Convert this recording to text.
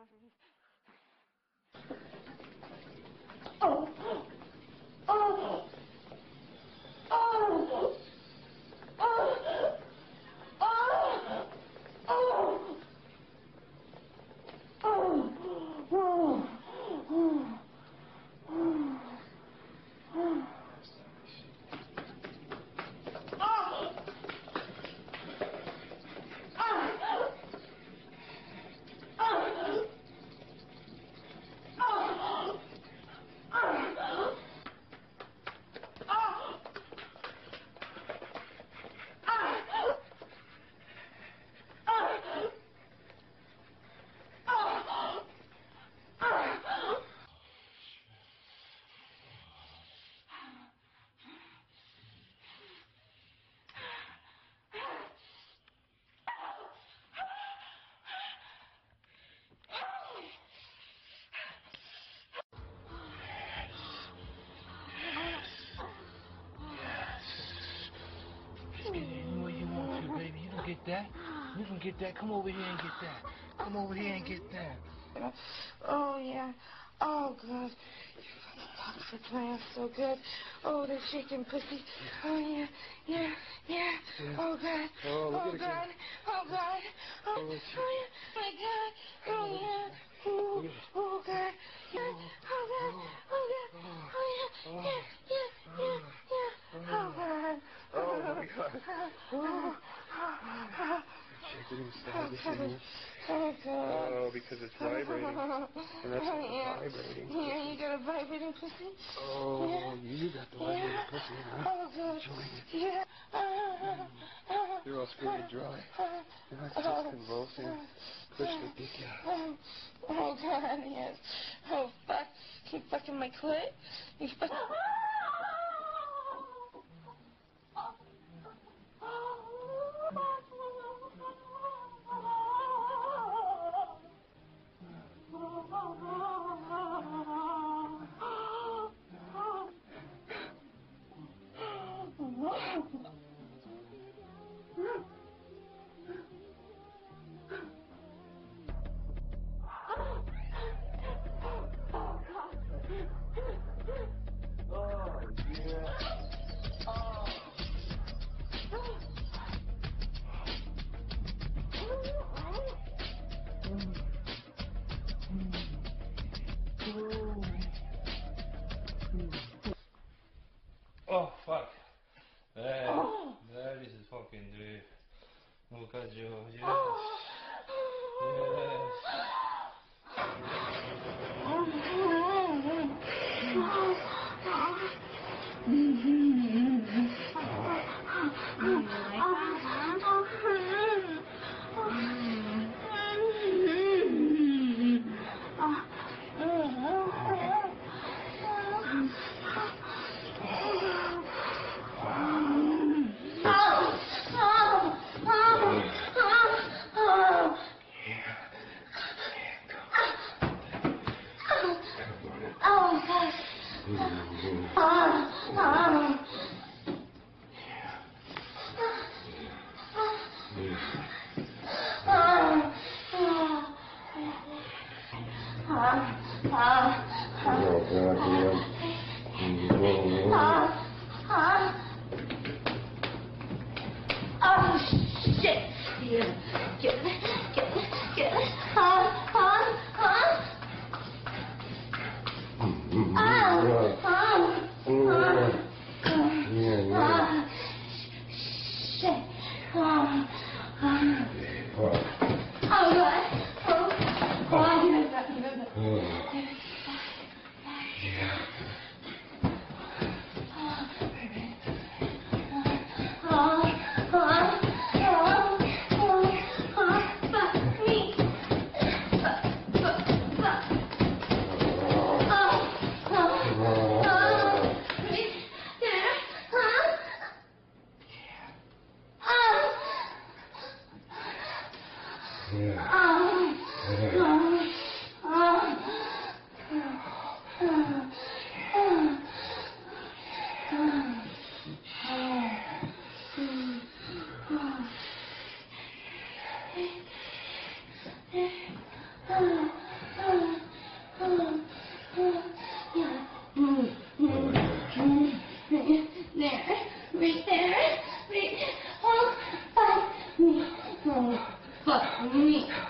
conferences that. You can get that. Come over here and get that. Come over here and get that. Oh, yeah. Oh, God. You fucking for so good. Oh, the chicken pussy. Oh, yeah. Yeah. Yeah. Oh, God. Oh, look oh, God. Oh, God. Oh, Oh, oh, yeah. My God. Oh, oh, oh yeah. Oh, oh, God. Oh, yeah. Oh, God. Oh, God. Oh, yeah. Yeah. Yeah. Yeah. Yeah. Oh, God. Oh, my God. Oh, oh, Shake it inside this in here. oh, God. Oh, because it's vibrating. And that's Oh, yeah. vibrating. Yeah, you got a vibrating pussy? Oh, Yeah. you got the vibrating Yeah. pussy, huh? Oh, God. Yeah. Uh, You're all squirted dry. Now it's just convulsing. Push the dick out. Oh, oh, God, yes. Oh, fuck. You fucking my clit? You fucking... Oh, fuck. That, oh. that is fucking dude. Look at you. Yes. Oh. Yes. 啊啊啊！啊啊！There, right there, right there. me.